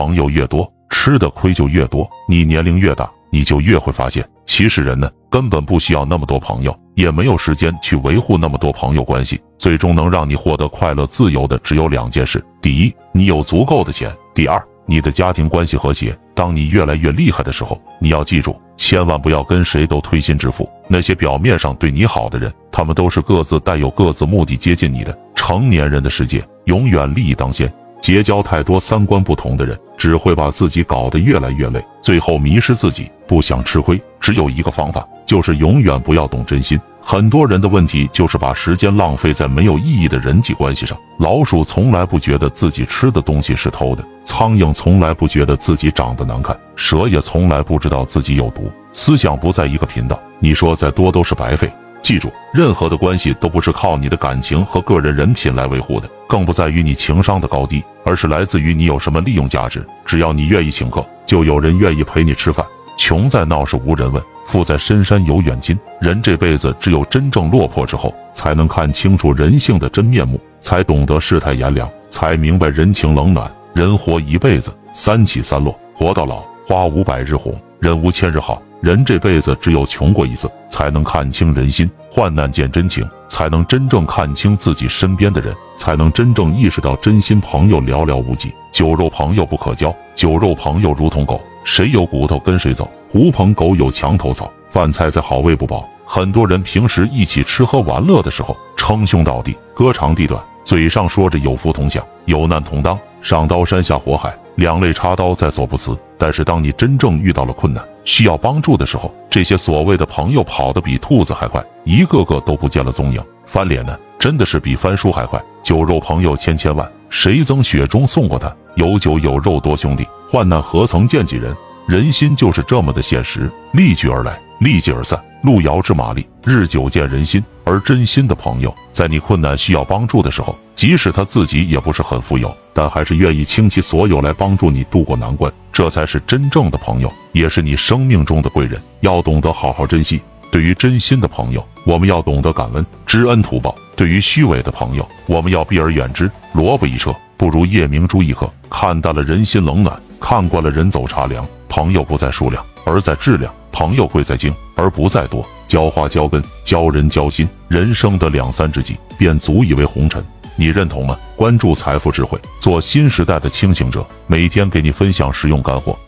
朋友越多，吃的亏就越多。你年龄越大，你就越会发现，其实人呢根本不需要那么多朋友，也没有时间去维护那么多朋友关系。最终能让你获得快乐自由的只有两件事：第一，你有足够的钱；第二，你的家庭关系和谐。当你越来越厉害的时候，你要记住，千万不要跟谁都推心置腹。那些表面上对你好的人，他们都是各自带有各自目的接近你的。成年人的世界，永远利益当先。结交太多三观不同的人，只会把自己搞得越来越累，最后迷失自己。不想吃亏，只有一个方法，就是永远不要动真心。很多人的问题就是把时间浪费在没有意义的人际关系上。老鼠从来不觉得自己吃的东西是偷的，苍蝇从来不觉得自己长得难看，蛇也从来不知道自己有毒。思想不在一个频道，你说再多都是白费。记住，任何的关系都不是靠你的感情和个人人品来维护的，更不在于你情商的高低，而是来自于你有什么利用价值。只要你愿意请客，就有人愿意陪你吃饭。穷在闹市无人问，富在深山有远亲。人这辈子只有真正落魄之后，才能看清楚人性的真面目，才懂得世态炎凉，才明白人情冷暖。人活一辈子，三起三落，活到老，花无百日红，人无千日好。人这辈子只有穷过一次，才能看清人心；患难见真情，才能真正看清自己身边的人，才能真正意识到真心朋友寥寥无几，酒肉朋友不可交。酒肉朋友如同狗，谁有骨头跟谁走。狐朋狗友墙头草，饭菜再好喂不饱。很多人平时一起吃喝玩乐的时候，称兄道弟，哥长弟短，嘴上说着有福同享，有难同当，上刀山下火海，两肋插刀在所不辞。但是当你真正遇到了困难，需要帮助的时候，这些所谓的朋友跑得比兔子还快，一个个都不见了踪影。翻脸呢，真的是比翻书还快。酒肉朋友千千万，谁曾雪中送过他？有酒有肉多兄弟，患难何曾见几人？人心就是这么的现实，利聚而来，利即而散。路遥知马力，日久见人心。而真心的朋友，在你困难需要帮助的时候，即使他自己也不是很富有，但还是愿意倾其所有来帮助你渡过难关。这才是真正的朋友，也是你生命中的贵人。要懂得好好珍惜。对于真心的朋友，我们要懂得感恩，知恩图报；对于虚伪的朋友，我们要避而远之。萝卜一车，不如夜明珠一颗。看淡了人心冷暖，看惯了人走茶凉。朋友不在数量，而在质量；朋友贵在精，而不在多。浇花浇根，教人交心，人生的两三知己，便足以为红尘。你认同吗？关注财富智慧，做新时代的清醒者，每天给你分享实用干货。